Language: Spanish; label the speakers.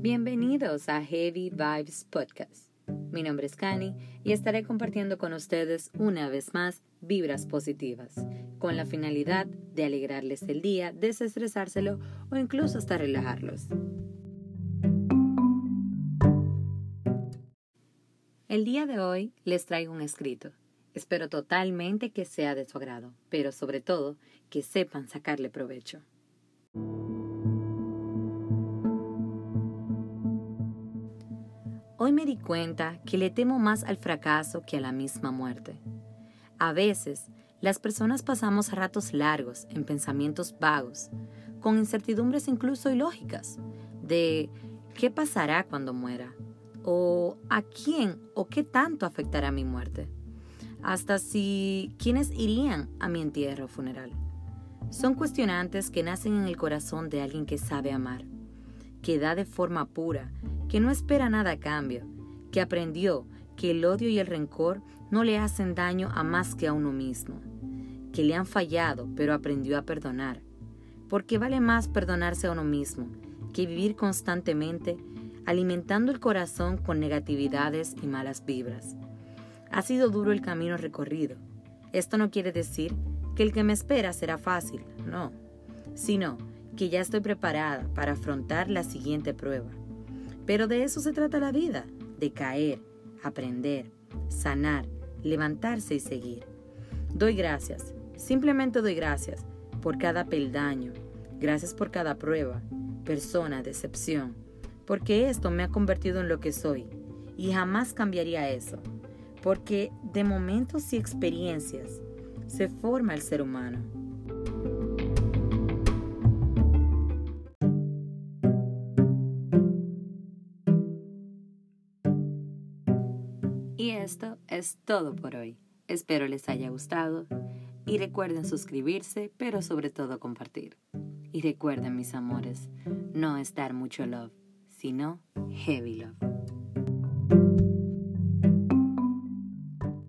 Speaker 1: Bienvenidos a Heavy Vibes Podcast. Mi nombre es Kani y estaré compartiendo con ustedes una vez más vibras positivas, con la finalidad de alegrarles el día, desestresárselo o incluso hasta relajarlos. El día de hoy les traigo un escrito. Espero totalmente que sea de su agrado, pero sobre todo que sepan sacarle provecho. Hoy me di cuenta que le temo más al fracaso que a la misma muerte. A veces, las personas pasamos ratos largos en pensamientos vagos, con incertidumbres incluso ilógicas, de qué pasará cuando muera, o a quién o qué tanto afectará mi muerte, hasta si quiénes irían a mi entierro funeral. Son cuestionantes que nacen en el corazón de alguien que sabe amar, que da de forma pura que no espera nada a cambio, que aprendió que el odio y el rencor no le hacen daño a más que a uno mismo, que le han fallado pero aprendió a perdonar, porque vale más perdonarse a uno mismo que vivir constantemente alimentando el corazón con negatividades y malas vibras. Ha sido duro el camino recorrido. Esto no quiere decir que el que me espera será fácil, no, sino que ya estoy preparada para afrontar la siguiente prueba pero de eso se trata la vida, de caer, aprender, sanar, levantarse y seguir. Doy gracias, simplemente doy gracias por cada peldaño, gracias por cada prueba, persona, decepción, porque esto me ha convertido en lo que soy y jamás cambiaría eso, porque de momentos y experiencias se forma el ser humano. Y esto es todo por hoy. Espero les haya gustado y recuerden suscribirse, pero sobre todo compartir. Y recuerden, mis amores, no estar mucho love, sino heavy love.